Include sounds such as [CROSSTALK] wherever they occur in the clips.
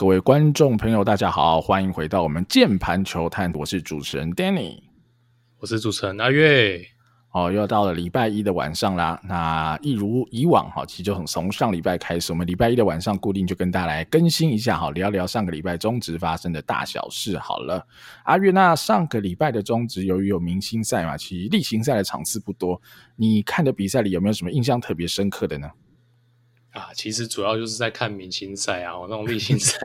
各位观众朋友，大家好，欢迎回到我们键盘球探，我是主持人 Danny，我是主持人阿月。哦，又到了礼拜一的晚上啦。那一如以往哈，其实就很从上礼拜开始，我们礼拜一的晚上固定就跟大家来更新一下哈，聊聊上个礼拜中职发生的大小事。好了，阿月，那上个礼拜的中职由于有明星赛嘛，其实例行赛的场次不多，你看的比赛里有没有什么印象特别深刻的呢？啊，其实主要就是在看明星赛啊，那种例行赛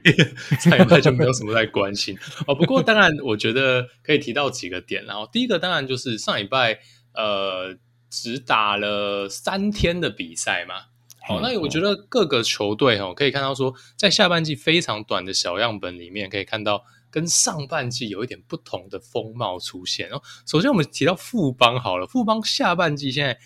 上礼拜就没有什么在关心哦。不过当然，我觉得可以提到几个点，然后第一个当然就是上礼拜。呃，只打了三天的比赛嘛，好，那我觉得各个球队哈，可以看到说，在下半季非常短的小样本里面，可以看到跟上半季有一点不同的风貌出现哦。首先，我们提到富邦好了，富邦下半季现在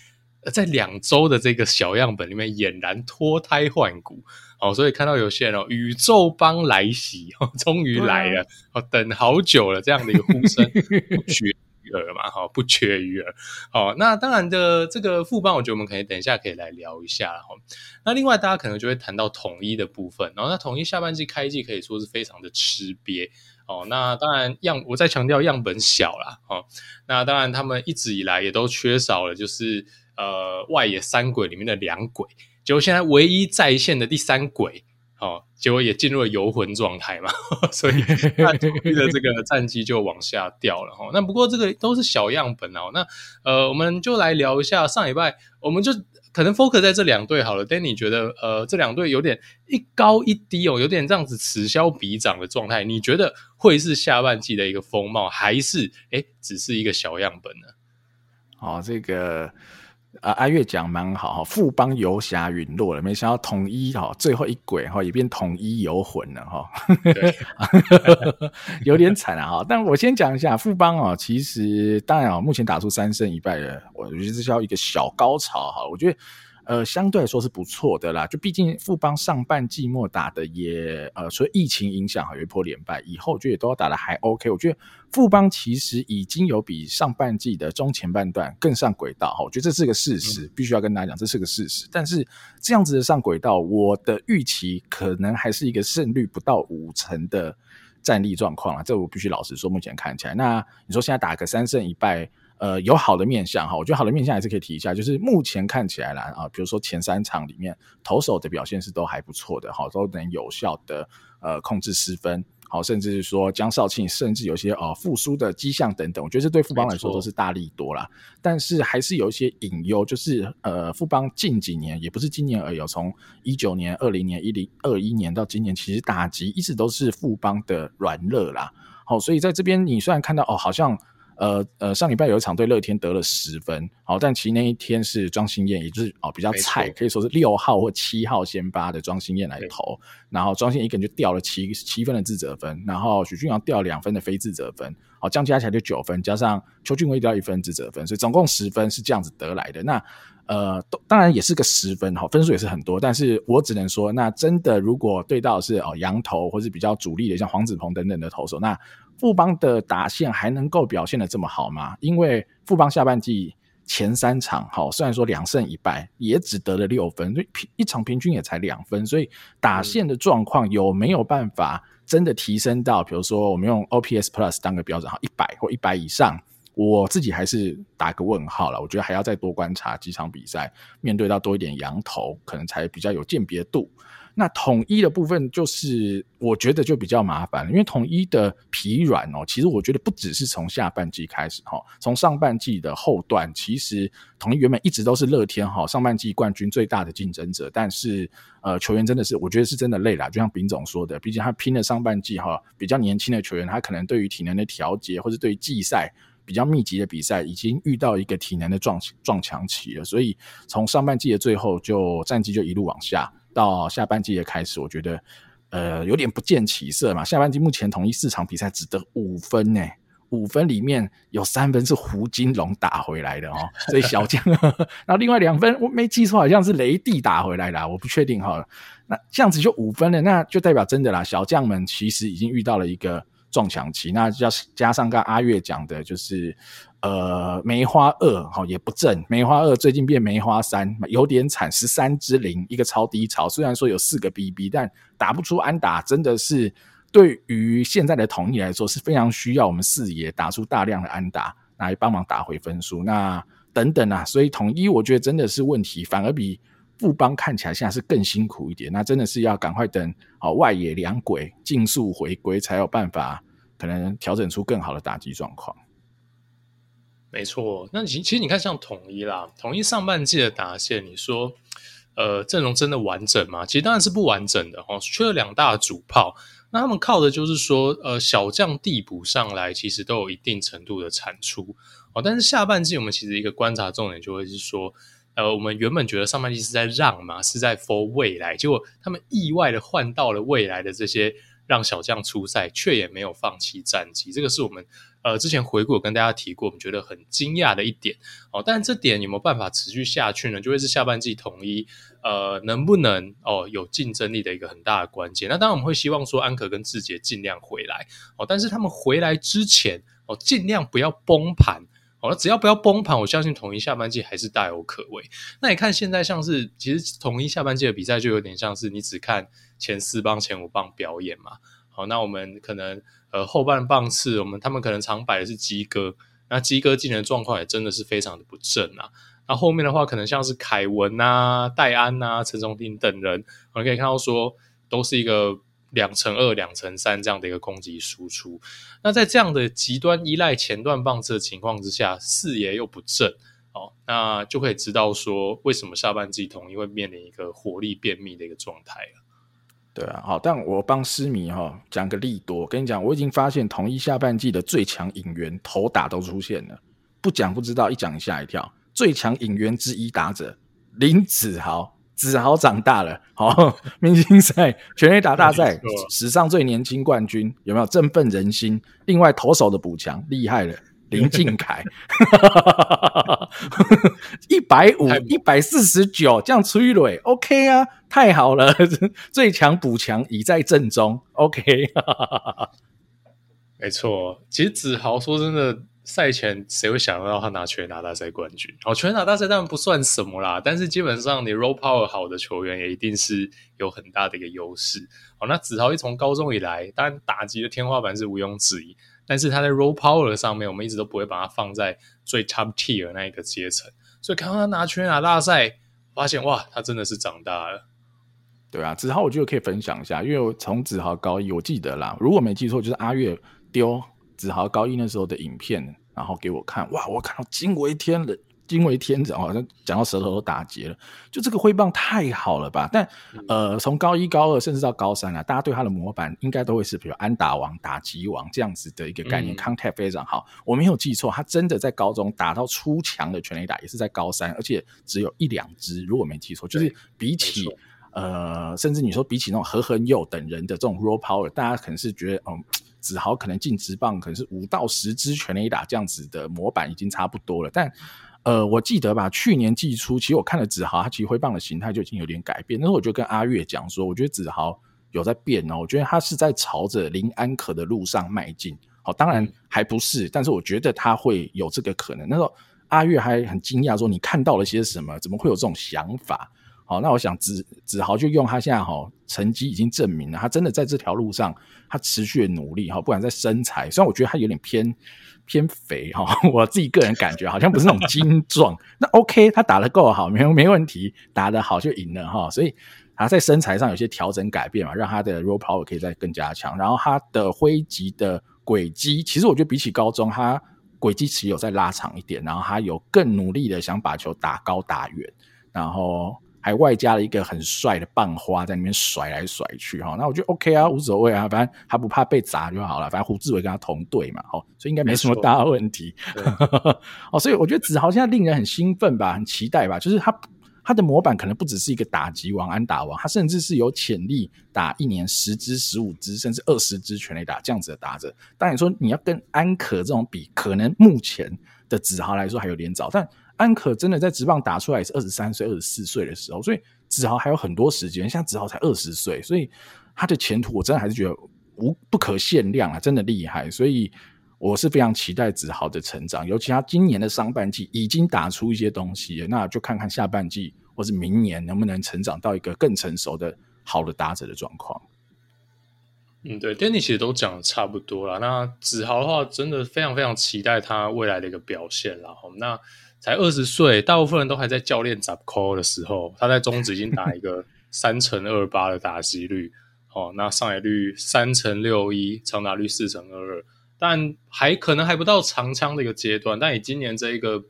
在两周的这个小样本里面俨然脱胎换骨，哦，所以看到有些人哦，宇宙帮来袭哦，终于来了，哦，等好久了这样的一个呼声 [LAUGHS] 不绝。耳嘛，哈，不缺鱼耳，好，那当然的，这个副帮，我觉得我们可以等一下可以来聊一下，哈。那另外，大家可能就会谈到统一的部分，然后那统一下半季开季可以说是非常的吃瘪，哦，那当然样，我再强调样本小啦，哦，那当然他们一直以来也都缺少了，就是呃外野三鬼里面的两鬼，结果现在唯一在线的第三鬼。哦，结果也进入了游魂状态嘛，[LAUGHS] 所以那统一的这个战绩就往下掉了哈。那不过这个都是小样本哦。那呃，我们就来聊一下上礼拜，我们就可能 focus 在这两队好了。Danny 觉得呃，这两队有点一高一低哦，有点这样子此消彼长的状态。你觉得会是下半季的一个风貌，还是诶只是一个小样本呢？哦，这个。啊，阿月讲蛮好哈，富邦游侠陨落了，没想到统一哈最后一轨哈也变统一游魂了哈，对 [LAUGHS] 有点惨啊哈。但我先讲一下富邦啊，其实当然啊，目前打出三胜一败了，我觉得这叫一个小高潮哈，我觉得。呃，相对来说是不错的啦。就毕竟富邦上半季末打的也呃，所以疫情影响，有一波连败，以后我觉得也都打的还 OK。我觉得富邦其实已经有比上半季的中前半段更上轨道哈。我觉得这是个事实，必须要跟大家讲，这是个事实。但是这样子的上轨道，我的预期可能还是一个胜率不到五成的战力状况啊。这我必须老实说，目前看起来，那你说现在打个三胜一败。呃，有好的面相哈，我觉得好的面相还是可以提一下，就是目前看起来啦啊，比如说前三场里面投手的表现是都还不错的哈，都能有效的呃控制失分，好，甚至是说江少庆甚至有些呃复苏的迹象等等，我觉得这对富邦来说都是大力多啦。但是还是有一些隐忧，就是呃富邦近几年也不是今年而已，从一九年、二零年、一零二一年到今年，其实打击一直都是富邦的软肋啦。好，所以在这边你虽然看到哦，好像。呃呃，上礼拜有一场对乐天得了十分，好，但其实那一天是庄心燕，也就是哦比较菜，可以说是六号或七号先发的庄心燕来投，然后庄心燕一个人就掉了七七分的自责分，然后许俊阳掉两分的非自责分，好，这样加起来就九分，加上邱俊威掉一分自责分，所以总共十分是这样子得来的。那呃，当然也是个十分，哈，分数也是很多，但是我只能说，那真的如果对到是哦洋投或是比较主力的，像黄子鹏等等的投手，那。富邦的打线还能够表现得这么好吗？因为富邦下半季前三场，哈，虽然说两胜一败，也只得了六分，所以平一场平均也才两分，所以打线的状况有没有办法真的提升到，比如说我们用 OPS Plus 当个标准，哈，一百或一百以上，我自己还是打个问号了。我觉得还要再多观察几场比赛，面对到多一点羊头，可能才比较有鉴别度。那统一的部分就是，我觉得就比较麻烦，因为统一的疲软哦，其实我觉得不只是从下半季开始哈，从上半季的后段，其实统一原本一直都是乐天哈上半季冠军最大的竞争者，但是呃球员真的是我觉得是真的累了，就像丙总说的，毕竟他拼了上半季哈，比较年轻的球员，他可能对于体能的调节或者对于季赛比较密集的比赛，已经遇到一个体能的撞撞墙期了，所以从上半季的最后就战绩就一路往下。到下半季的开始，我觉得呃有点不见起色嘛。下半季目前统一四场比赛只得五分呢，五分里面有三分是胡金龙打回来的哦，所以小将。[LAUGHS] 然后另外两分我没记错，好像是雷帝打回来的，我不确定哈。那这样子就五分了，那就代表真的啦，小将们其实已经遇到了一个撞墙期。那加加上刚阿月讲的，就是呃梅花二哈也不正，梅花二最近变梅花三，有点惨，十三之零一个超低潮。虽然说有四个 BB，但打不出安打，真的是对于现在的统一来说是非常需要我们四爷打出大量的安打来帮忙打回分数。那等等啊，所以统一我觉得真的是问题，反而比。富邦看起来现在是更辛苦一点，那真的是要赶快等好外野两鬼尽速回归，才有办法可能调整出更好的打击状况。没错，那其其实你看像统一啦，统一上半季的打线，你说呃阵容真的完整吗？其实当然是不完整的哦，缺了两大主炮，那他们靠的就是说呃小将递补上来，其实都有一定程度的产出哦。但是下半季我们其实一个观察重点就会是说。呃，我们原本觉得上半季是在让嘛，是在 for 未来，结果他们意外的换到了未来的这些让小将出赛，却也没有放弃战绩。这个是我们呃之前回顾跟大家提过，我们觉得很惊讶的一点哦。但这点有没有办法持续下去呢？就会是下半季统一呃能不能哦有竞争力的一个很大的关键。那当然我们会希望说安可跟志杰尽量回来哦，但是他们回来之前哦尽量不要崩盘。好了，只要不要崩盘，我相信统一下半季还是大有可为。那你看现在像是，其实统一下半季的比赛就有点像是你只看前四棒、前五棒表演嘛。好，那我们可能呃后半棒次，我们他们可能常摆的是基哥，那基哥今年的状况也真的是非常的不正啊。那后面的话，可能像是凯文啊、戴安啊、陈松廷等人，我们可以看到说都是一个。两乘二、两乘三这样的一个攻击输出，那在这样的极端依赖前段棒次的情况之下，四爷又不正哦，那就可以知道说为什么下半季统一会面临一个火力便秘的一个状态了。对啊，好，但我帮狮迷哈、哦、讲个利多，跟你讲，我已经发现统一下半季的最强引援投打都出现了，不讲不知道，一讲吓一跳，最强引援之一打者林子豪。子豪长大了，[LAUGHS] 好，明星赛全垒打大赛 [LAUGHS] 史上最年轻冠军，有没有振奋人心？另外投手的补强厉害了，[LAUGHS] 林靖凯，一百五一百四十九这样催垒，OK 啊，太好了，最强补强已在阵中，OK，没错，其实子豪说真的。赛前谁会想到他拿全拿大赛冠军？哦，全拿大赛当然不算什么啦，但是基本上你 roll power 好的球员也一定是有很大的一个优势。哦，那子豪一从高中以来，当然打击的天花板是毋庸置疑，但是他在 roll power 上面，我们一直都不会把他放在最 top tier 那一个阶层。所以看到他拿全拿大赛，发现哇，他真的是长大了。对啊，子豪我觉得可以分享一下，因为我从子豪高一，我记得啦，如果没记错，就是阿月丢子豪高一那时候的影片。然后给我看，哇！我看到惊为天人，惊为天人，好像讲到舌头都打结了。就这个挥棒太好了吧？但呃，从高一、高二，甚至到高三啊，大家对他的模板应该都会是，比如安打王、打击王这样子的一个概念。嗯、contact 非常好，我没有记错，他真的在高中打到出墙的全垒打，也是在高三，而且只有一两支，如果没记错，就是比起呃，甚至你说比起那种何恒佑等人的这种 raw power，大家可能是觉得嗯。子豪可能进职棒可能是五到十支全垒打这样子的模板已经差不多了，但呃，我记得吧，去年季初其实我看了子豪，他其实挥棒的形态就已经有点改变。那时候我就跟阿月讲说，我觉得子豪有在变哦，我觉得他是在朝着林安可的路上迈进。好，当然还不是，但是我觉得他会有这个可能。那时候阿月还很惊讶说：“你看到了些什么？怎么会有这种想法？”好，那我想子子豪就用他现在哈成绩已经证明了，他真的在这条路上，他持续的努力哈，不管在身材，虽然我觉得他有点偏偏肥哈，我自己个人感觉好像不是那种精壮。那 OK，他打得够好，没没问题，打得好就赢了哈。所以他在身材上有些调整改变嘛，让他的 raw power 可以再更加强。然后他的挥击的轨迹，其实我觉得比起高中，他轨迹其实有再拉长一点，然后他有更努力的想把球打高打远，然后。还外加了一个很帅的棒花在那边甩来甩去哈，那我觉得 OK 啊，无所谓啊，反正他不怕被砸就好了。反正胡志伟跟他同队嘛，哦，所以应该没什么大问题。[LAUGHS] 哦，所以我觉得子豪现在令人很兴奋吧，很期待吧。就是他他的模板可能不只是一个打击王、安打王，他甚至是有潜力打一年十支、十五支，甚至二十支全垒打这样子的打者。当然说你要跟安可这种比，可能目前的子豪来说还有点早，但。安可真的在职棒打出来是二十三岁、二十四岁的时候，所以子豪还有很多时间。像子豪才二十岁，所以他的前途我真的还是觉得无不可限量啊，真的厉害。所以我是非常期待子豪的成长，尤其他今年的上半季已经打出一些东西，那就看看下半季或是明年能不能成长到一个更成熟的好的打者的状况。嗯，对，Danny 其实都讲的差不多了。那子豪的话，真的非常非常期待他未来的一个表现了。那才二十岁，大部分人都还在教练找 call 的时候，他在中职已经打一个 [LAUGHS] 三成二八的打击率，哦，那上垒率三成六一，长打率四成二二，但还可能还不到长枪的一个阶段。但以今年这一个。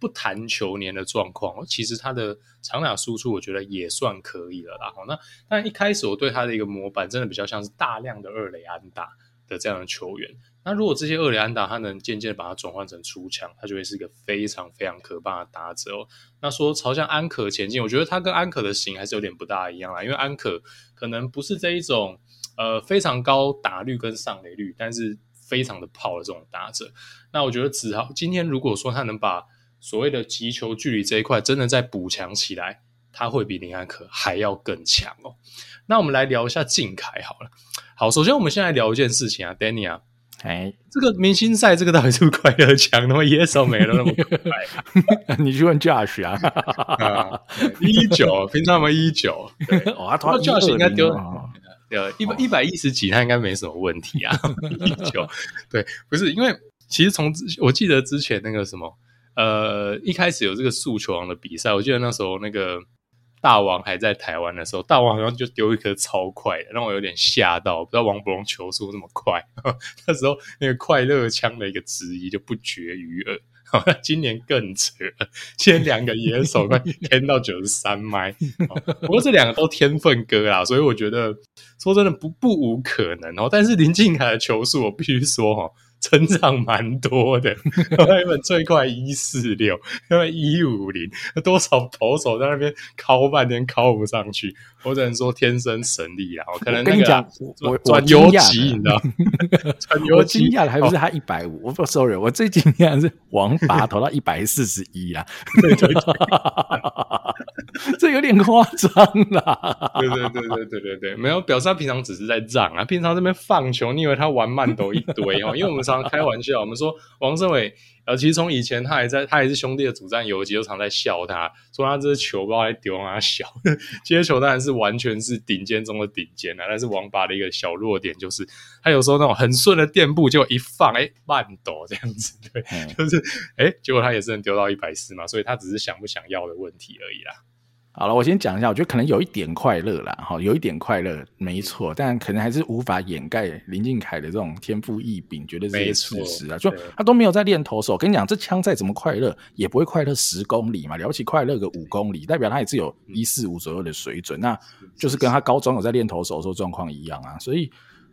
不谈球年的状况，其实他的长打输出我觉得也算可以了啦。那但一开始我对他的一个模板真的比较像是大量的二垒安打的这样的球员。那如果这些二垒安打他能渐渐把它转换成出墙，他就会是一个非常非常可怕的打者哦。那说朝向安可前进，我觉得他跟安可的型还是有点不大一样啦。因为安可可能不是这一种呃非常高打率跟上垒率，但是非常的炮的这种打者。那我觉得子豪今天如果说他能把所谓的击球距离这一块，真的再补强起来，他会比林安可还要更强哦。那我们来聊一下靖凯好了。好，首先我们先来聊一件事情啊，Danny 啊，哎，这个明星赛这个到底是不是快乐强？[LAUGHS] 那么野手没了那么快？[LAUGHS] 你去问 Josh 啊，[LAUGHS] 啊，一九，平常没一九，哇，他 Josh 应该丢呃一百一百一十几，他应该没什么问题啊。一九，对，不是因为其实从我记得之前那个什么。呃，一开始有这个速球王的比赛，我记得那时候那个大王还在台湾的时候，大王好像就丢一颗超快的，让我有点吓到，不知道王柏融球速那么快。[LAUGHS] 那时候那个快乐枪的一个质疑就不绝于耳。[LAUGHS] 今年更扯，今年两个野手快天到九十三迈，不过这两个都天分哥啦，所以我觉得说真的不不无可能哦。但是林靖凯的球速，我必须说哈。成长蛮多的，原本最快一四六，因为一五零，多少投手在那边敲半天敲不上去，我只能说天生神力啊！我可能、那个、跟你讲，我转游击，你知道？[LAUGHS] 转游击，惊讶的还不是他一百五，我不 sorry，我最惊讶的是王拔投到一百四十一啊！对对对 [LAUGHS] 这有点夸张啦！[LAUGHS] 对对对对对对对，没有表示他平常只是在让啊，平常这边放球，你以为他玩慢抖一堆哦？因为我们常常开玩笑，我们说王胜伟，呃，其实从以前他还在，他还是兄弟的主战游击，就常在笑他，说他这球不知道在丢啊小，接球当然是完全是顶尖中的顶尖啊，但是王八的一个小弱点就是，他有时候那种很顺的垫步，就一放，哎，慢抖这样子，对，就是，哎，结果他也是能丢到一百四嘛，所以他只是想不想要的问题而已啦。好了，我先讲一下，我觉得可能有一点快乐啦，哈，有一点快乐，没错，但可能还是无法掩盖林靖凯的这种天赋异禀，绝对是事实啊。就他都没有在练投手，跟你讲，这枪再怎么快乐，也不会快乐十公里嘛，了不起快乐个五公里，代表他也是有一四五左右的水准，那就是跟他高中有在练投手的时候状况一样啊。所以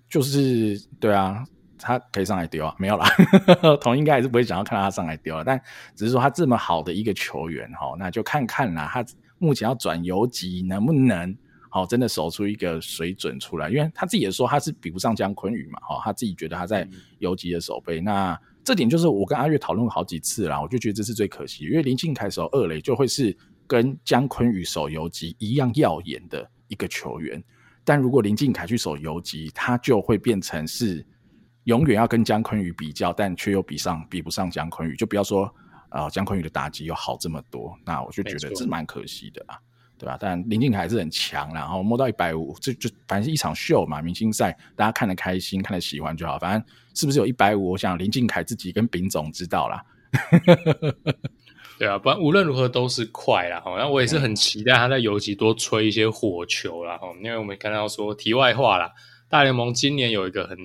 就是对啊，他可以上来丢啊，没有啦，[LAUGHS] 统一应该还是不会想要看到他上来丢了，但只是说他这么好的一个球员哈，那就看看啦，他。目前要转游击，能不能好真的守出一个水准出来？因为他自己也说他是比不上姜坤宇嘛，哈，他自己觉得他在游击的守备。那这点就是我跟阿月讨论过好几次啦，我就觉得这是最可惜，因为林靖凯守二垒就会是跟姜昆宇守游击一样耀眼的一个球员，但如果林靖凯去守游击，他就会变成是永远要跟姜昆宇比较，但却又比上比不上姜昆宇，就不要说。啊，江坤宇的打击又好这么多，那我就觉得这蛮可惜的啊，对吧？但林靖凯还是很强，然后摸到一百五，这就反正是一场秀嘛，明星赛大家看得开心，看得喜欢就好。反正是不是有一百五，我想林靖凯自己跟丙总知道啦。对啊，不然无论如何都是快啦。好，那我也是很期待他在游击多吹一些火球啦。哈，因为我们看到说题外话啦，大联盟今年有一个很。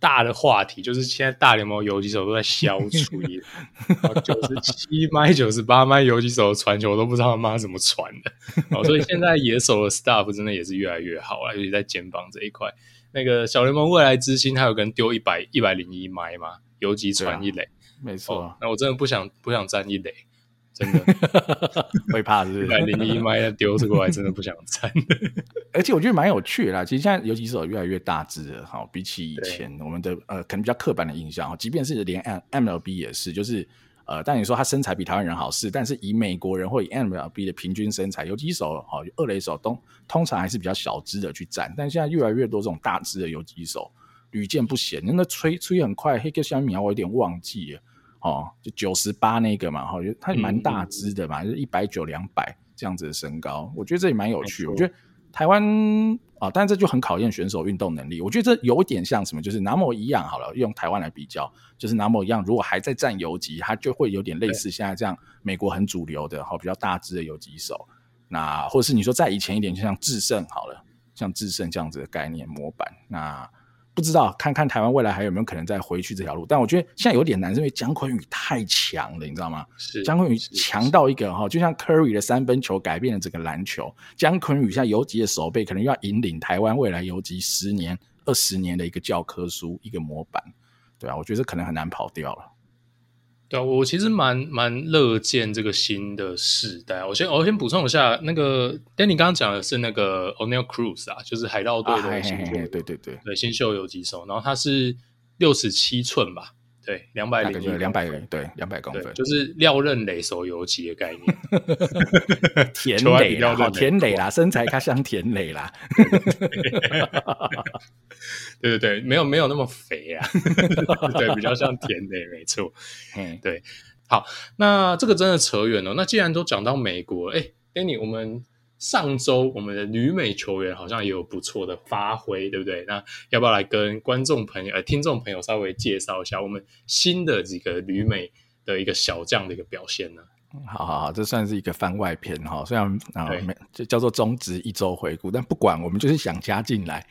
大的话题就是现在大联盟游击手都在消除，[LAUGHS] 九十七迈、九十八迈游击手的传球我都不知道他妈怎么传的，哦所以现在野手的 staff 真的也是越来越好了，尤其在肩膀这一块。那个小联盟未来之星，他有个人丢一百一百零一迈嘛，游击传一垒，没错。那我真的不想不想站一垒。真的 [LAUGHS] 会怕是不是？一百零一迈要丢这个，我还真的不想站。[LAUGHS] 而且我觉得蛮有趣的啦。其实现在游击手越来越大只了，哈，比起以前我们的呃，可能比较刻板的印象，即便是连 MLB 也是，就是呃，但你说他身材比台湾人好是，但是以美国人或以 MLB 的平均身材，游击手哈，二垒手都通常还是比较小只的去站。但现在越来越多这种大只的游击手，屡见不鲜。那吹吹很快，黑个小米我有点忘记了哦，就九十八那个嘛，哈，他也蛮大只的嘛，嗯、就一百九两百这样子的身高，我觉得这也蛮有趣。我觉得台湾啊，但这就很考验选手运动能力。我觉得这有点像什么，就是拿莫一样好了，用台湾来比较，就是拿莫一样，如果还在战游击，他就会有点类似现在这样，美国很主流的哈，比较大只的游击手。那或者是你说再以前一点，就像智胜好了，像智胜这样子的概念模板。那不知道看看台湾未来还有没有可能再回去这条路？但我觉得现在有点难，是因为姜昆宇太强了，你知道吗？是姜昆宇强到一个哈，就像 Curry 的三分球改变了整个篮球。姜昆宇现在游击的手背，可能要引领台湾未来游击十年、二十年的一个教科书、一个模板。对啊，我觉得这可能很难跑掉了。对啊，我其实蛮蛮乐见这个新的世代。我先我先补充一下，那个 Danny 刚刚讲的是那个 O'Neill Cruz 啊，就是海盗队的新秀，对对对，对新秀游击手，然后他是六十七寸吧。对，两百零两百对两百公分，就是廖任磊手游击的概念。[LAUGHS] 田磊好田磊啦，身材他像田磊啦。[LAUGHS] 对对对，没有没有那么肥啊，对，比较像田磊，没错。[LAUGHS] 嗯，对。好，那这个真的扯远了。那既然都讲到美国，哎，Danny，我们。上周我们的女美球员好像也有不错的发挥，对不对？那要不要来跟观众朋友、呃听众朋友稍微介绍一下我们新的几个女美的一个小将的一个表现呢？好好好，这算是一个番外篇哈，虽然啊没就叫做中职一周回顾，但不管我们就是想加进来，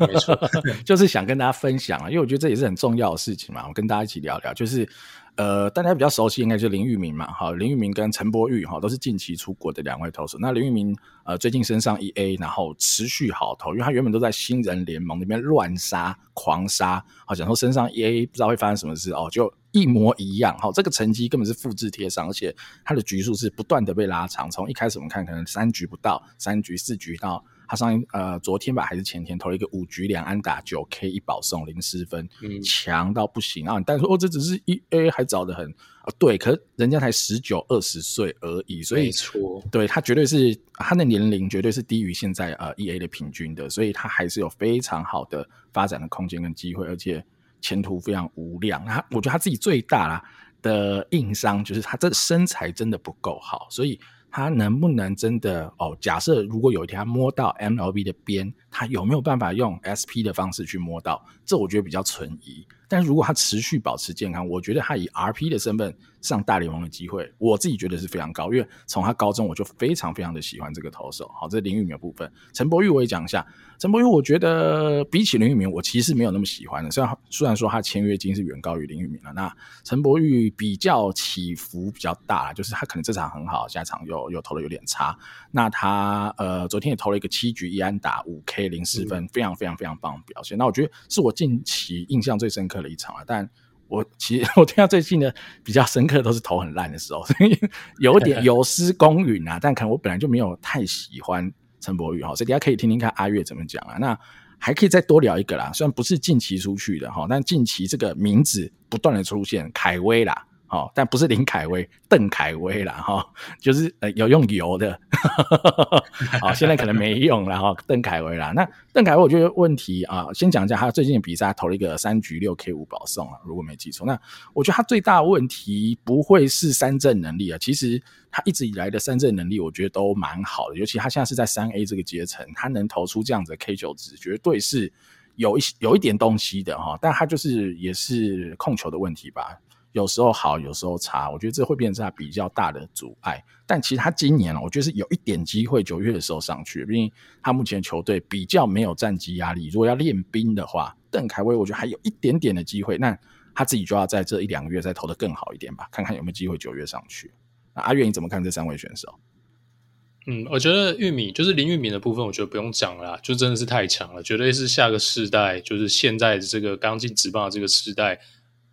没错，[LAUGHS] 就是想跟大家分享啊，因为我觉得这也是很重要的事情嘛，我跟大家一起聊聊，就是。呃，大家比较熟悉应该就是林玉明嘛，哈，林玉明跟陈柏宇哈都是近期出国的两位投手。那林玉明呃最近升上 1A，然后持续好投，因为他原本都在新人联盟那边乱杀狂杀，好想说升上 1A 不知道会发生什么事哦，就一模一样，哈，这个成绩根本是复制贴上，而且他的局数是不断的被拉长，从一开始我们看可能三局不到，三局四局到。他上一呃昨天吧还是前天投了一个五局两安打九 K 一保送零失分，强、嗯、到不行啊！但是说哦，这只是一 A 还早得很啊，对，可是人家才十九二十岁而已，所以没错，对他绝对是他的年龄绝对是低于现在呃一 A 的平均的，所以他还是有非常好的发展的空间跟机会，而且前途非常无量。他我觉得他自己最大啦的硬伤就是他这身材真的不够好，所以。他能不能真的哦？假设如果有一天他摸到 MLB 的边，他有没有办法用 SP 的方式去摸到？这我觉得比较存疑。但是如果他持续保持健康，我觉得他以 RP 的身份上大联盟的机会，我自己觉得是非常高。因为从他高中我就非常非常的喜欢这个投手。好，这是林玉明的部分。陈柏宇我也讲一下。陈柏宇我觉得比起林玉明，我其实没有那么喜欢的。虽然虽然说他签约金是远高于林玉明了，那陈柏宇比较起伏比较大，就是他可能这场很好，下场又又投的有点差。那他呃昨天也投了一个七局一安打五 K 零四分，非常非常非常棒的表现。那我觉得是我近期印象最深刻的一场了。但我其实 [LAUGHS] 我听到最近的比较深刻的都是投很烂的时候，[LAUGHS] 所以有点 [LAUGHS] 有失公允啊。但可能我本来就没有太喜欢。陈柏宇哈，所以大家可以听听看阿月怎么讲啊。那还可以再多聊一个啦，虽然不是近期出去的哈，但近期这个名字不断的出现，凯威啦。哦，但不是林凯威，邓凯威啦哈，就是呃有用油的，好，[LAUGHS] 现在可能没用了哈，邓凯威啦。那邓凯威，我觉得问题啊，先讲一下他最近的比赛，他投了一个三局六 K 五保送啊，如果没记错。那我觉得他最大问题不会是三振能力啊，其实他一直以来的三振能力，我觉得都蛮好的，尤其他现在是在三 A 这个阶层，他能投出这样子的 K 九值，绝对是有一有一点东西的哈，但他就是也是控球的问题吧。有时候好，有时候差，我觉得这会变成他比较大的阻碍。但其实他今年，我觉得是有一点机会，九月的时候上去，毕竟他目前球队比较没有战绩压力。如果要练兵的话，邓凯威我觉得还有一点点的机会。那他自己就要在这一两个月再投得更好一点吧，看看有没有机会九月上去。那阿月你怎么看这三位选手？嗯，我觉得玉米就是林玉明的部分，我觉得不用讲了，就真的是太强了，绝对是下个世代，就是现在这个刚进职棒的这个世代。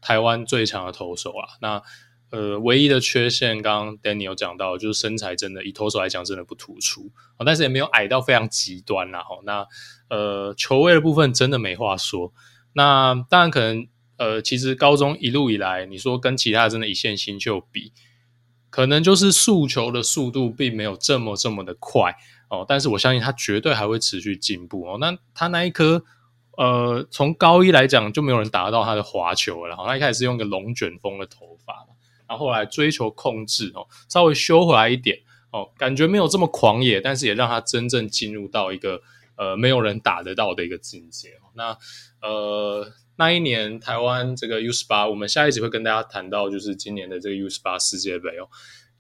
台湾最强的投手啊，那呃，唯一的缺陷，刚刚 Danny 有讲到，就是身材真的以投手来讲真的不突出，但是也没有矮到非常极端啦。那呃，球位的部分真的没话说。那当然可能呃，其实高中一路以来，你说跟其他真的一线新秀比，可能就是速球的速度并没有这么这么的快哦。但是我相信他绝对还会持续进步哦。那他那一颗。呃，从高一来讲就没有人打得到他的滑球了。然后他一开始是用个龙卷风的头发，然后后来追求控制哦，稍微修回来一点哦，感觉没有这么狂野，但是也让他真正进入到一个呃没有人打得到的一个境界。那呃。那一年台湾这个 U 十八，我们下一集会跟大家谈到，就是今年的这个 U 十八世界杯哦，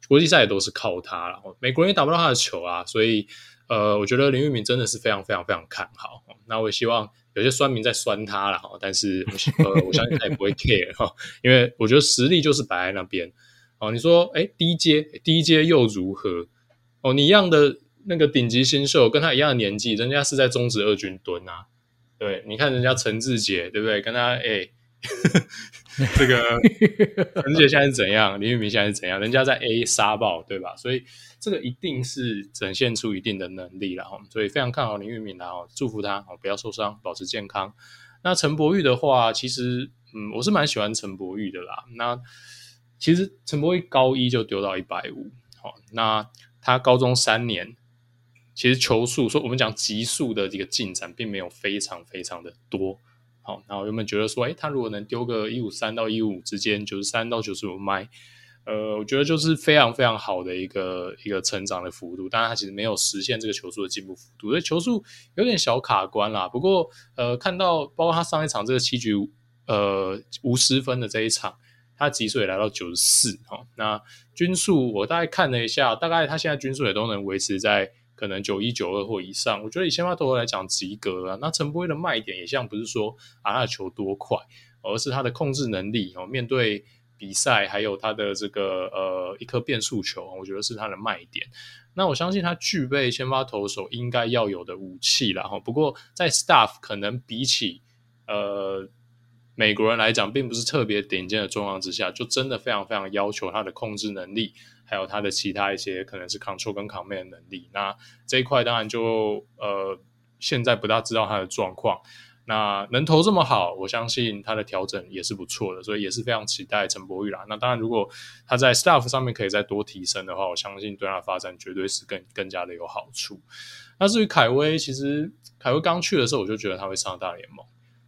国际赛也都是靠他了，美国人也打不到他的球啊，所以呃，我觉得林玉敏真的是非常非常非常看好。那我希望有些酸民在酸他了哈，但是呃，我相信他也不会 care 哈，因为我觉得实力就是摆在那边哦。你说哎，低阶低阶又如何？哦，你一样的那个顶级新秀，跟他一样的年纪，人家是在中职二军蹲啊。对，你看人家陈志杰，对不对？跟他哎，这个 [LAUGHS] 陈志杰现在是怎样？林玉明现在是怎样？人家在 A 杀爆，对吧？所以这个一定是展现出一定的能力了哈。所以非常看好林玉明的哈，祝福他哦，不要受伤，保持健康。那陈柏宇的话，其实嗯，我是蛮喜欢陈柏宇的啦。那其实陈柏宇高一就丢到一百五，好，那他高中三年。其实球速，说我们讲极速的这个进展，并没有非常非常的多。好，然后原本觉得说，哎，他如果能丢个一五三到一五之间，九十三到九十五迈，呃，我觉得就是非常非常好的一个一个成长的幅度。当然，他其实没有实现这个球速的进步幅度，所以球速有点小卡关啦。不过，呃，看到包括他上一场这个七局呃无失分的这一场，他极速也来到九十四。哈，那均速我大概看了一下，大概他现在均速也都能维持在。可能九一九二或以上，我觉得以先发投手来讲及格了。那陈柏惟的卖点也像不是说啊他的球多快，而是他的控制能力哦。面对比赛还有他的这个呃一颗变速球，我觉得是他的卖点。那我相信他具备先发投手应该要有的武器了哈。不过在 staff 可能比起呃美国人来讲，并不是特别顶尖的状况之下，就真的非常非常要求他的控制能力。还有他的其他一些可能是 control 跟 command 的能力，那这一块当然就呃现在不大知道他的状况。那能投这么好，我相信他的调整也是不错的，所以也是非常期待陈柏宇啦。那当然，如果他在 staff 上面可以再多提升的话，我相信对他的发展绝对是更更加的有好处。那至于凯威，其实凯威刚去的时候我就觉得他会上大联盟。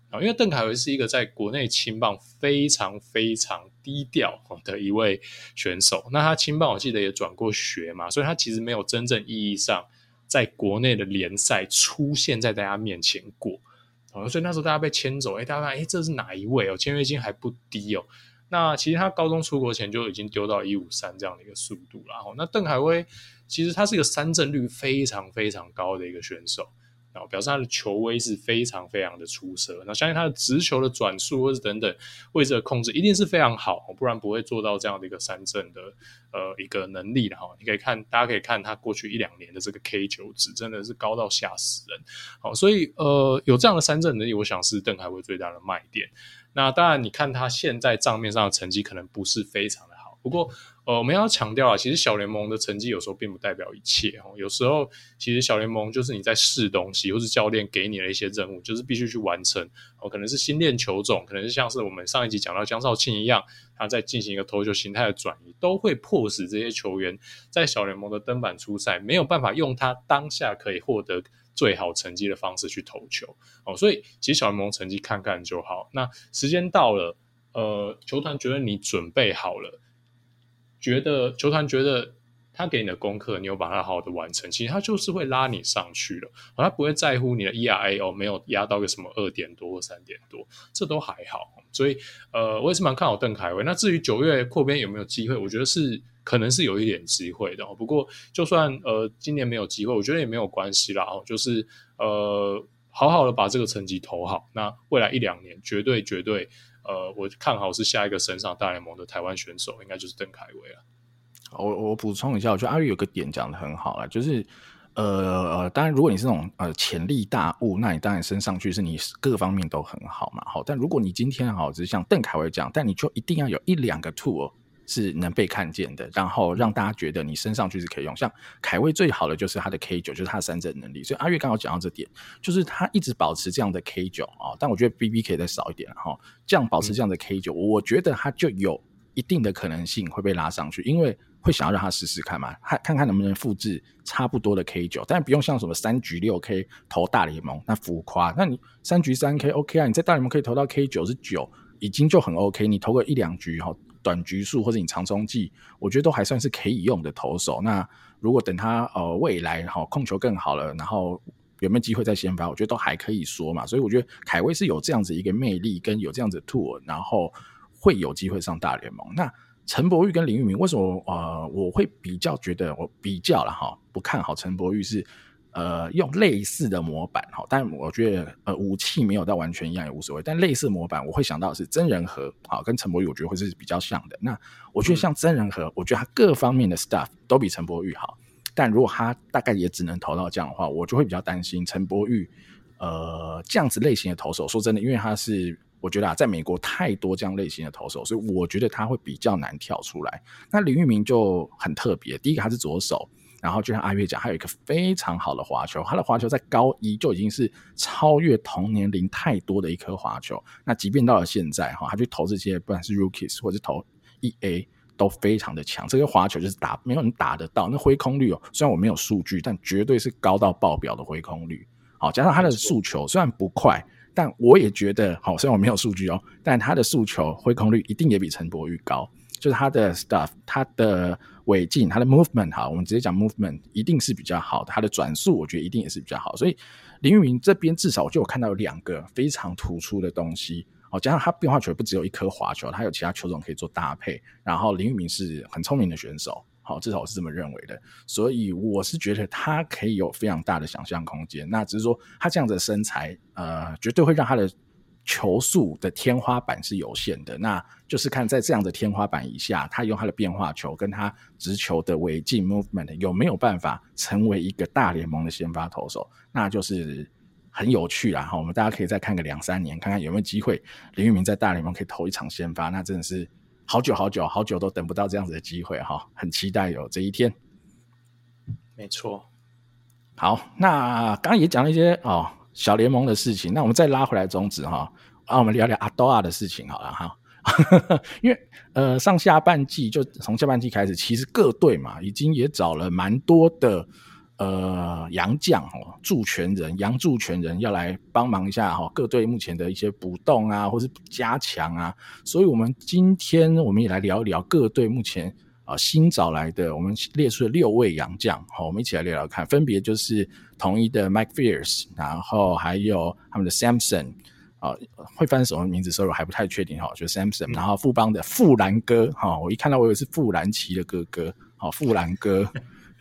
啊因为邓凯维是一个在国内青棒非常非常低调的一位选手，那他青棒我记得也转过学嘛，所以他其实没有真正意义上在国内的联赛出现在大家面前过，所以那时候大家被签走，哎，大家看，哎，这是哪一位哦？签约金还不低哦。那其实他高中出国前就已经丢到一五三这样的一个速度了。那邓凯威其实他是一个三振率非常非常高的一个选手。然后表示他的球威是非常非常的出色，那相信他的直球的转速或是等等位置的控制一定是非常好，不然不会做到这样的一个三振的呃一个能力的哈。你可以看，大家可以看他过去一两年的这个 K 九值真的是高到吓死人。好，所以呃有这样的三振能力，我想是邓凯威最大的卖点。那当然，你看他现在账面上的成绩可能不是非常的好，不过。呃，我们要强调啊，其实小联盟的成绩有时候并不代表一切哦。有时候，其实小联盟就是你在试东西，或是教练给你的一些任务，就是必须去完成。哦，可能是新练球种，可能是像是我们上一集讲到江少庆一样，他在进行一个投球形态的转移，都会迫使这些球员在小联盟的登板初赛，没有办法用他当下可以获得最好成绩的方式去投球。哦，所以其实小联盟成绩看看就好。那时间到了，呃，球团觉得你准备好了。觉得球团觉得他给你的功课，你有把它好好的完成，其实他就是会拉你上去了，他不会在乎你的 ERA 哦，没有压到个什么二点多或三点多，这都还好。所以呃，我也是蛮看好邓凯威。那至于九月扩编有没有机会，我觉得是可能是有一点机会的。不过就算呃今年没有机会，我觉得也没有关系啦。哦，就是呃好好的把这个成绩投好，那未来一两年绝对绝对。呃，我看好是下一个升上大联盟的台湾选手，应该就是邓凯威了。我我补充一下，我觉得阿玉有个点讲得很好了，就是呃呃，当然如果你是那种呃潜力大物，那你当然升上去是你各方面都很好嘛。好，但如果你今天好，只是像邓凯威这样，但你就一定要有一两个 tool。是能被看见的，然后让大家觉得你升上去是可以用。像凯威最好的就是他的 K 九，就是他的三振能力。所以阿月刚好讲到这点，就是他一直保持这样的 K 九啊，但我觉得 BB 可以再少一点哈。这样保持这样的 K 九，我觉得他就有一定的可能性会被拉上去，因为会想要让他试试看嘛，看看看能不能复制差不多的 K 九，但不用像什么三局六 K 投大联盟那浮夸。那你三局三 K OK 啊？你在大联盟可以投到 K 九十九，已经就很 OK。你投个一两局哈，短局数或者你长中继，我觉得都还算是可以用的投手。那如果等他呃未来哈控球更好了，然后有没有机会再先发，我觉得都还可以说嘛。所以我觉得凯威是有这样子一个魅力，跟有这样子的 tool，然后会有机会上大联盟。那陈柏宇跟林玉明为什么呃我会比较觉得我比较了哈不看好陈柏宇是呃用类似的模板哈，但我觉得呃武器没有到完全一样也无所谓，但类似模板我会想到是真人和好跟陈柏宇我觉得会是比较像的。那我觉得像真人和，我觉得他各方面的 stuff 都比陈柏宇好，但如果他大概也只能投到这样的话，我就会比较担心陈柏宇呃这样子类型的投手。说真的，因为他是。我觉得啊，在美国太多这样类型的投手，所以我觉得他会比较难跳出来。那林玉明就很特别，第一个他是左手，然后就像阿月讲，还有一个非常好的滑球，他的滑球在高一就已经是超越同年龄太多的一颗滑球。那即便到了现在哈，他去投这些不管是 Rookies 或者是投 EA 都非常的强。这个滑球就是打没有人打得到，那挥空率哦，虽然我没有数据，但绝对是高到爆表的挥空率。好，加上他的速球虽然不快。但我也觉得，好，虽然我没有数据哦，但他的速球挥空率一定也比陈柏宇高，就是他的 stuff，他的尾劲，他的 movement，好，我们直接讲 movement，一定是比较好的，他的转速，我觉得一定也是比较好，所以林玉明这边至少我就有看到有两个非常突出的东西，好，加上他变化球不只有一颗滑球，他有其他球种可以做搭配，然后林玉明是很聪明的选手。好，至少我是这么认为的，所以我是觉得他可以有非常大的想象空间。那只是说他这样的身材，呃，绝对会让他的球速的天花板是有限的。那就是看在这样的天花板以下，他用他的变化球跟他直球的违禁 movement 有没有办法成为一个大联盟的先发投手，那就是很有趣啦。哈，我们大家可以再看个两三年，看看有没有机会林玉明在大联盟可以投一场先发，那真的是。好久好久好久都等不到这样子的机会哈，很期待有这一天。没错，好，那刚刚也讲了一些哦小联盟的事情，那我们再拉回来中职哈，啊，我们聊聊阿多亚的事情好了哈，[LAUGHS] 因为呃上下半季就从下半季开始，其实各队嘛已经也找了蛮多的。呃，洋将哦，助拳人，洋助拳人要来帮忙一下哈，各队目前的一些补洞啊，或是加强啊，所以我们今天我们也来聊一聊各队目前啊新找来的，我们列出了六位洋将，好，我们一起来聊聊看，分别就是同一的 Mike Fiers，然后还有他们的 Samson 啊，会翻什么名字，所以我还不太确定哈，就是 Samson，然后富邦的富兰哥哈，我一看到我以为是富兰奇的哥哥，好，富兰哥。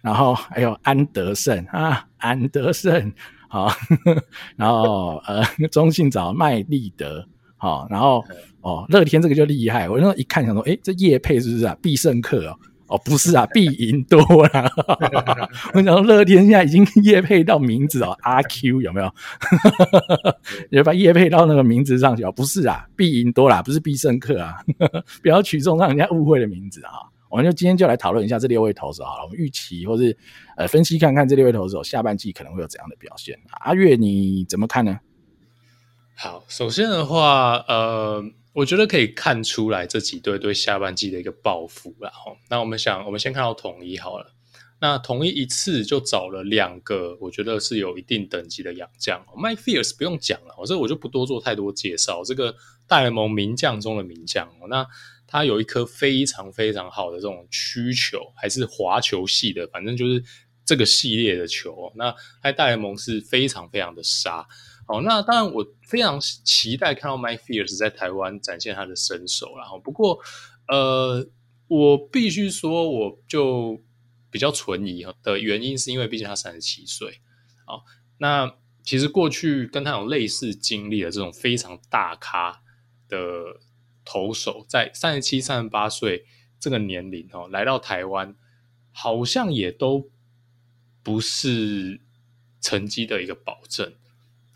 然后还有安德胜啊，安德胜，好，[LAUGHS] 然后呃，中信找麦立德，好，然后哦，乐天这个就厉害，我那时候一看想说，诶，这叶配是不是啊？必胜客哦，哦，不是啊，[LAUGHS] 必赢多啦。[LAUGHS] 我想说乐天现在已经叶配到名字哦，阿 Q 有没有？[LAUGHS] 也把叶配到那个名字上去哦，不是啊，必赢多啦，不是必胜客啊，不要取这种让人家误会的名字啊。我们就今天就来讨论一下这六位投手好了，我们预期或是呃分析看看这六位投手下半季可能会有怎样的表现。阿月你怎么看呢？好，首先的话，呃，我觉得可以看出来这几队对下半季的一个报复啦。那我们想，我们先看到统一好了。那统一一次就找了两个，我觉得是有一定等级的洋将。Mike Fiers 不用讲了，我这我就不多做太多介绍。这个大联盟名将中的名将，那。他有一颗非常非常好的这种曲球，还是滑球系的，反正就是这个系列的球。那在大联盟是非常非常的杀。好，那当然我非常期待看到 Mike Fiers 在台湾展现他的身手。然后，不过呃，我必须说，我就比较存疑的原因，是因为毕竟他三十七岁。哦，那其实过去跟他有类似经历的这种非常大咖的。投手在三十七、三十八岁这个年龄哦，来到台湾，好像也都不是成绩的一个保证。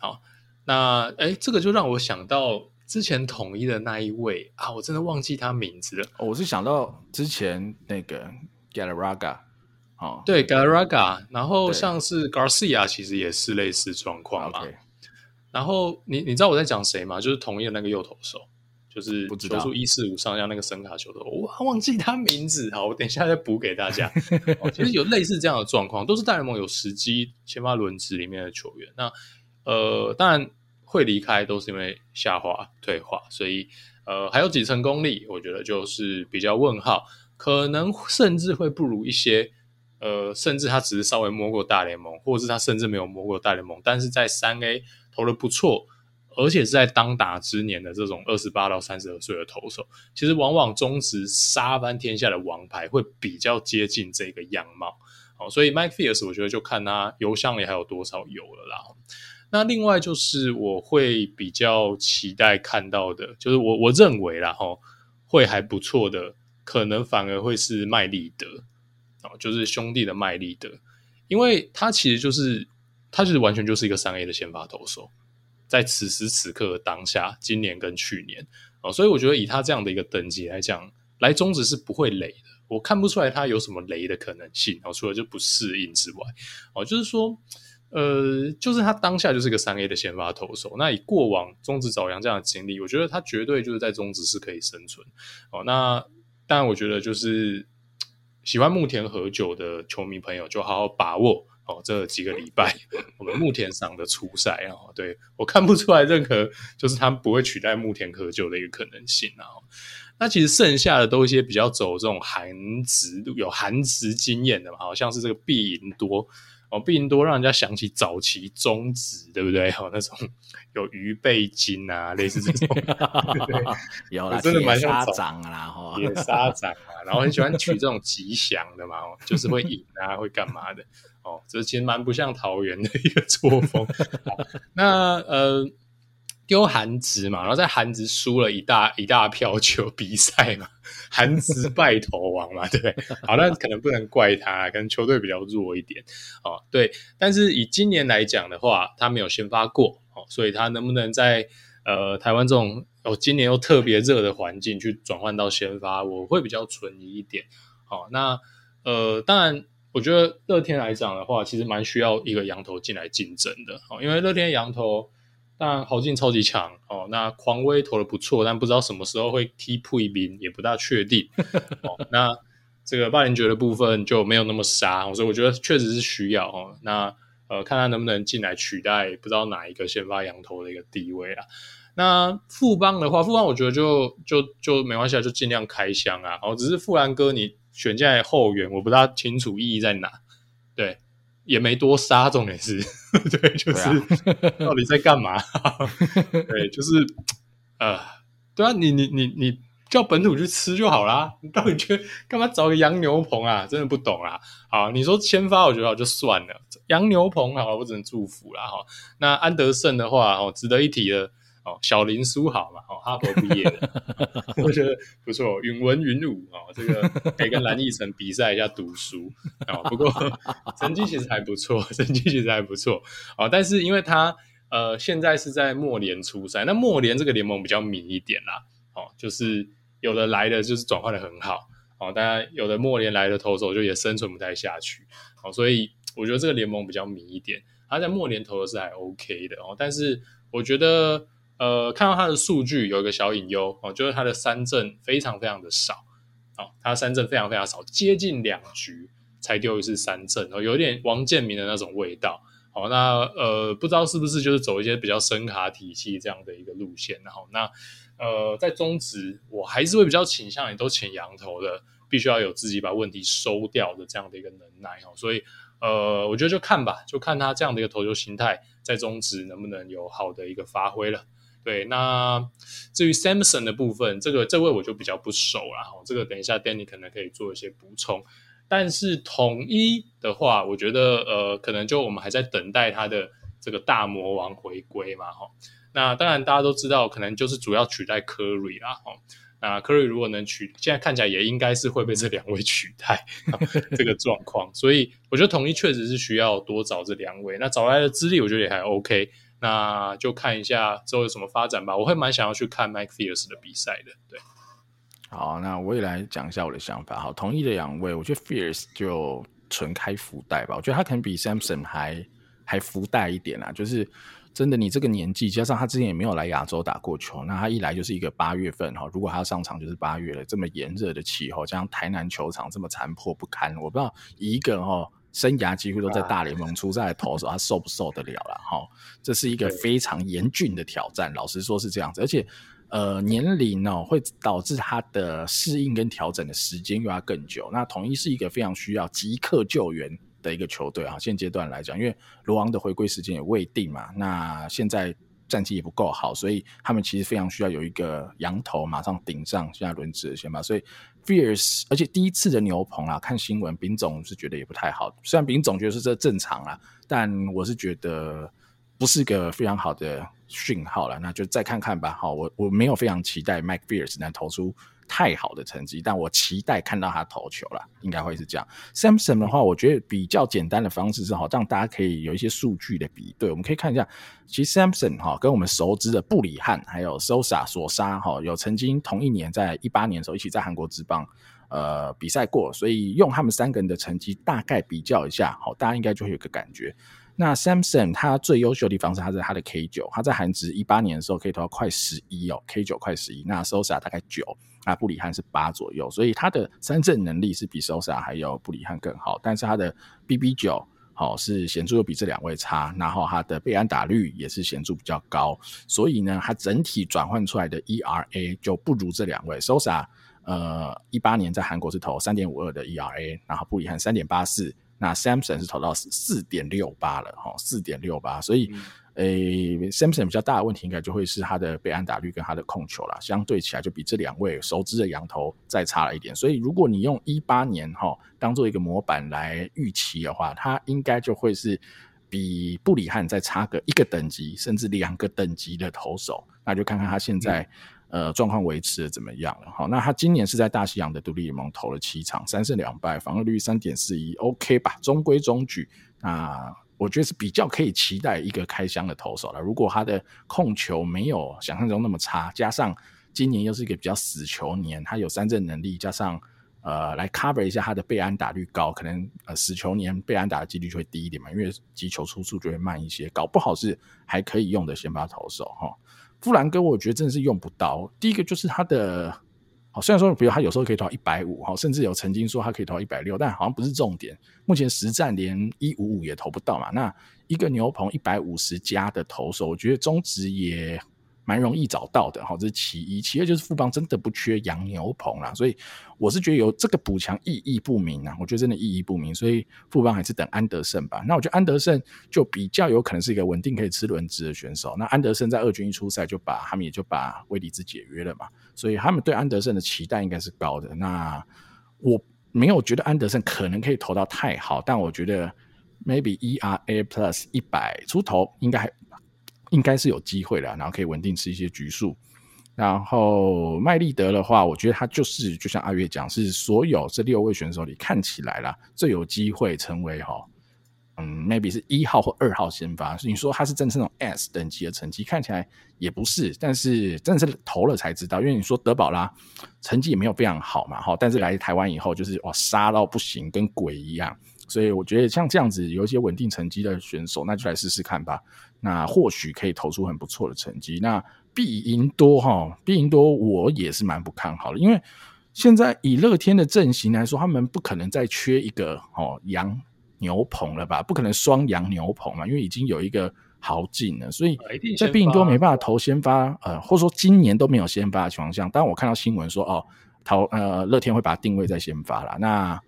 好，那哎，这个就让我想到之前统一的那一位啊，我真的忘记他名字了。哦、我是想到之前那个 Galarraga，哦，对 Galarraga，然后像是 Garcia，其实也是类似状况嘛。然后你你知道我在讲谁吗？就是统一的那个右投手。就是球速一四五上下那个声卡球的，我忘记他名字，好，我等一下再补给大家。[LAUGHS] 其实有类似这样的状况，都是大联盟有时机先发轮值里面的球员。那呃，当然会离开都是因为下滑退化，所以呃，还有几成功力，我觉得就是比较问号，可能甚至会不如一些呃，甚至他只是稍微摸过大联盟，或者是他甚至没有摸过大联盟，但是在三 A 投的不错。而且是在当打之年的这种二十八到三十二岁的投手，其实往往中职杀翻天下的王牌会比较接近这个样貌。好，所以 Mike Fiers 我觉得就看他油箱里还有多少油了啦。那另外就是我会比较期待看到的，就是我我认为啦哈，会还不错的，可能反而会是麦利德，哦，就是兄弟的麦利德，因为他其实就是他就是完全就是一个三 A 的先发投手。在此时此刻的当下，今年跟去年哦，所以我觉得以他这样的一个等级来讲，来中职是不会雷的。我看不出来他有什么雷的可能性哦，除了就不适应之外哦，就是说，呃，就是他当下就是个三 A 的先发投手。那以过往中职早阳这样的经历，我觉得他绝对就是在中职是可以生存哦。那当然，我觉得就是喜欢木田和久的球迷朋友就好好把握。哦，这几个礼拜，我们木田赏的初赛啊，对，我看不出来任何就是他们不会取代木田和久的一个可能性啊。那其实剩下的都一些比较走这种韩职有韩职经验的嘛，好像是这个毕银多哦，毕银多让人家想起早期中职，对不对？哦，那种有鱼背筋啊，类似这种 [LAUGHS] [LAUGHS] 有啦，真的蛮像长啦，哈，也沙掌啊，然后很喜欢取这种吉祥的嘛，哦，就是会赢啊，会干嘛的。哦，这其实蛮不像桃园的一个作风。那呃，丢韩职嘛，然后在韩职输了一大一大票球比赛嘛，[LAUGHS] 韩职败投王嘛，对不对？[LAUGHS] 好，那可能不能怪他，可能球队比较弱一点。哦，对，但是以今年来讲的话，他没有先发过，哦，所以他能不能在呃台湾这种哦今年又特别热的环境去转换到先发，我会比较存疑一点。好，那呃，当然。我觉得乐天来讲的话，其实蛮需要一个羊头进来竞争的哦，因为乐天洋投当然豪进超级强哦，那狂威投的不错，但不知道什么时候会踢破一兵，也不大确定 [LAUGHS] 哦。那这个霸凌爵的部分就没有那么杀，所以我觉得确实是需要哦。那呃，看他能不能进来取代不知道哪一个先发羊头的一个地位啊。那富邦的话，富邦我觉得就就就没关系，就尽量开箱啊。哦，只是富兰哥你。选进来后援，我不大清楚意义在哪。对，也没多杀，重点是，对，就是、啊、到底在干嘛？[LAUGHS] 对，就是呃，对啊，你你你你叫本土去吃就好啦。你到底觉得干嘛找个洋牛棚啊？真的不懂啊。好，你说先发，我觉得好就算了。洋牛棚好了，我只能祝福啦。哈，那安德胜的话，哦，值得一提的。哦，小林书豪嘛，哦，哈佛毕业的，[LAUGHS] 我觉得不错。允文云武哦，这个可以跟蓝奕晨比赛一下读书哦。不过 [LAUGHS] 成绩其实还不错，成绩其实还不错哦。但是因为他呃现在是在末联出赛，那末联这个联盟比较敏一点啦。哦，就是有的来的就是转换的很好哦，当然有的末联来的投手就也生存不太下去哦，所以我觉得这个联盟比较敏一点。他在末联投的是还 OK 的哦，但是我觉得。呃，看到他的数据有一个小隐忧哦，就是他的三振非常非常的少哦，他三振非常非常少，接近两局才丢一次三振哦，有点王建民的那种味道哦。那呃，不知道是不是就是走一些比较深卡体系这样的一个路线，然后那呃，在中职我还是会比较倾向于都请洋投的，必须要有自己把问题收掉的这样的一个能耐哦。所以呃，我觉得就看吧，就看他这样的一个投球形态在中职能不能有好的一个发挥了。对，那至于 Samson 的部分，这个这位我就比较不熟了。这个等一下 Danny 可能可以做一些补充。但是统一的话，我觉得呃，可能就我们还在等待他的这个大魔王回归嘛。哈，那当然大家都知道，可能就是主要取代 Curry 啦。哈，那 Curry 如果能取，现在看起来也应该是会被这两位取代这个状况。所以我觉得统一确实是需要多找这两位。那找来的资历，我觉得也还 OK。那就看一下之后有什么发展吧。我会蛮想要去看 Mike Fiers 的比赛的。对，好，那我也来讲一下我的想法。好，同意的两位，我觉得 Fiers 就纯开福袋吧。我觉得他可能比 Samson 还还福袋一点啊。就是真的，你这个年纪，加上他之前也没有来亚洲打过球，那他一来就是一个八月份哈，如果他上场就是八月了，这么炎热的气候，加上台南球场这么残破不堪，我不知道一个哈生涯几乎都在大联盟出赛的投手，他受不受得了了哈？这是一个非常严峻的挑战，老实说是这样子，而且呃年龄哦会导致他的适应跟调整的时间又要更久。那统一是一个非常需要即刻救援的一个球队啊，现阶段来讲，因为罗昂的回归时间也未定嘛，那现在战绩也不够好，所以他们其实非常需要有一个羊头马上顶上现在轮值的先发，所以 Fierce，而且第一次的牛棚啊，看新闻，丙总是觉得也不太好，虽然丙总觉得是这正常啊，但我是觉得不是个非常好的讯号了，那就再看看吧。好，我我没有非常期待 Mike Fierce 能投出。太好的成绩，但我期待看到他投球了，应该会是这样。Samson 的话，我觉得比较简单的方式是哈，让大家可以有一些数据的比对。我们可以看一下，其实 Samson 哈跟我们熟知的布里汉还有 Sosa 索沙哈，有曾经同一年在一八年的时候一起在韩国职棒呃比赛过，所以用他们三个人的成绩大概比较一下，好，大家应该就会有个感觉。那 Samson 他最优秀的地方是他在他的 K 九，他在韩职一八年的时候可以投到快十一哦，K 九快十一。那 Sosa 大概九，那布里汉是八左右，所以他的三振能力是比 Sosa 还有布里汉更好。但是他的 BB 九好是显著又比这两位差，然后他的被安打率也是显著比较高，所以呢，他整体转换出来的 ERA 就不如这两位。Sosa 呃一八年在韩国是投三点五二的 ERA，然后布里汉三点八四。那 Samson 是投到四点六八了哈，四点六八，所以、欸、Sampson 比较大的问题应该就会是他的被安打率跟他的控球啦，相对起来就比这两位熟知的洋投再差了一点。所以如果你用一八年哈当做一个模板来预期的话，他应该就会是比布里汉再差个一个等级甚至两个等级的投手。那就看看他现在。嗯呃，状况维持的怎么样了？好，那他今年是在大西洋的独立联盟投了七场，三胜两败，防御率三点四一，OK 吧，中规中矩。那我觉得是比较可以期待一个开箱的投手了。如果他的控球没有想象中那么差，加上今年又是一个比较死球年，他有三振能力，加上呃来 cover 一下他的被安打率高，可能呃死球年被安打的几率就会低一点嘛，因为击球出速就会慢一些，搞不好是还可以用的先发投手哈。富兰哥，我觉得真的是用不到。第一个就是他的，好，虽然说，比如他有时候可以投一百五，哈，甚至有曾经说他可以投一百六，但好像不是重点。目前实战连一五五也投不到嘛。那一个牛棚一百五十加的投手，我觉得中值也。蛮容易找到的，好，这是其一。其二就是富邦真的不缺洋牛棚啦，所以我是觉得有这个补强意义不明啊。我觉得真的意义不明，所以富邦还是等安德胜吧。那我觉得安德胜就比较有可能是一个稳定可以吃轮值的选手。那安德胜在二军一出赛就把他们也就把威利兹解约了嘛，所以他们对安德胜的期待应该是高的。那我没有觉得安德胜可能可以投到太好，但我觉得 maybe ERA plus 一百出头应该还。应该是有机会的，然后可以稳定吃一些局数。然后麦利德的话，我觉得他就是就像阿月讲，是所有这六位选手里看起来啦最有机会成为哈，嗯，maybe 是一号或二号先发。你说他是真的是那种 S 等级的成绩，看起来也不是，但是真的是投了才知道。因为你说德保拉成绩也没有非常好嘛，哈，但是来台湾以后就是哇杀到不行，跟鬼一样。所以我觉得像这样子有一些稳定成绩的选手，那就来试试看吧。那或许可以投出很不错的成绩。那必赢多哈，必赢多我也是蛮不看好的，因为现在以乐天的阵型来说，他们不可能再缺一个哦羊牛棚了吧？不可能双羊牛棚嘛，因为已经有一个豪进了，所以在必赢多没办法投先发，呃，或者说今年都没有先发的情况下，当然我看到新闻说哦，投呃乐天会把它定位在先发了，那。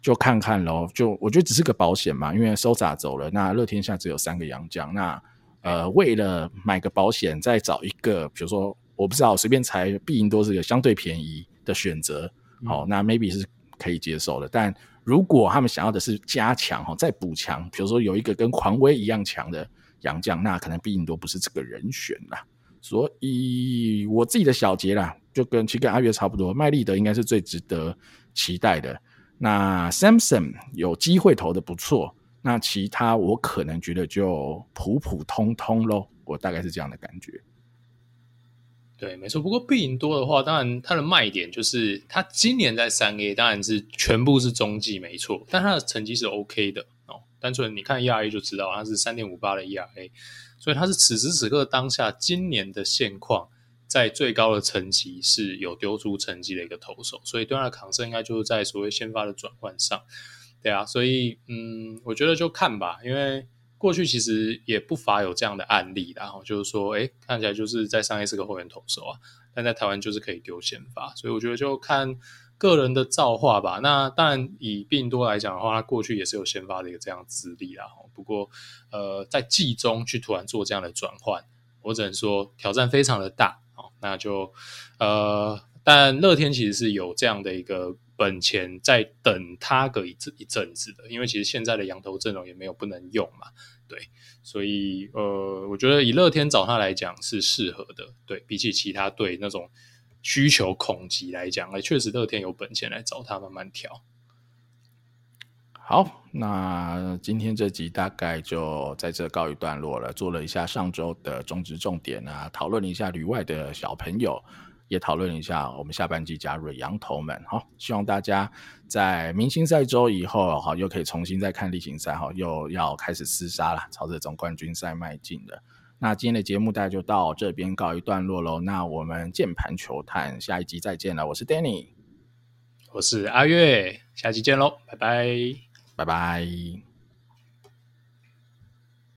就看看咯，就我觉得只是个保险嘛，因为 Sosa 走了，那乐天下只有三个洋将，那呃为了买个保险，再找一个，比如说我不知道，随便猜，必赢多是个相对便宜的选择，好、嗯哦，那 maybe 是可以接受的。但如果他们想要的是加强哈，再补强，比如说有一个跟狂威一样强的洋将，那可能必赢多不是这个人选啦。所以我自己的小结啦，就跟其实跟阿月差不多，麦利德应该是最值得期待的。那 Sampson 有机会投的不错，那其他我可能觉得就普普通通咯，我大概是这样的感觉。对，没错。不过必赢多的话，当然它的卖点就是它今年在三 A，当然是全部是中继没错，但它的成绩是 OK 的哦。单纯你看 ERA 就知道，它是三点五八的 ERA，所以它是此时此刻当下今年的现况，在最高的层级是有丢出成绩的一个投手，所以对他的抗胜应该就是在所谓先发的转换上，对啊，所以嗯，我觉得就看吧，因为过去其实也不乏有这样的案例，然后就是说，哎，看起来就是在上一次个后援投手啊，但在台湾就是可以丢先发，所以我觉得就看。个人的造化吧，那当然以病多来讲的话，他过去也是有先发的一个这样资历啦。不过，呃，在季中去突然做这样的转换，我只能说挑战非常的大。好，那就呃，但乐天其实是有这样的一个本钱在等他个一阵一阵子的，因为其实现在的羊头阵容也没有不能用嘛。对，所以呃，我觉得以乐天找他来讲是适合的。对，比起其他队那种。需求恐急来讲，哎，确实乐天有本钱来找他慢慢调。好，那今天这集大概就在这告一段落了。做了一下上周的中职重点啊，讨论一下旅外的小朋友，也讨论一下我们下半季加入的羊头们。好，希望大家在明星赛周以后，好，又可以重新再看例行赛，哈，又要开始厮杀了，朝着总冠军赛迈进了。那今天的节目大概就到这边告一段落喽。那我们键盘球探下一集再见了。我是 Danny，我是阿月，下期见喽，拜拜，拜拜。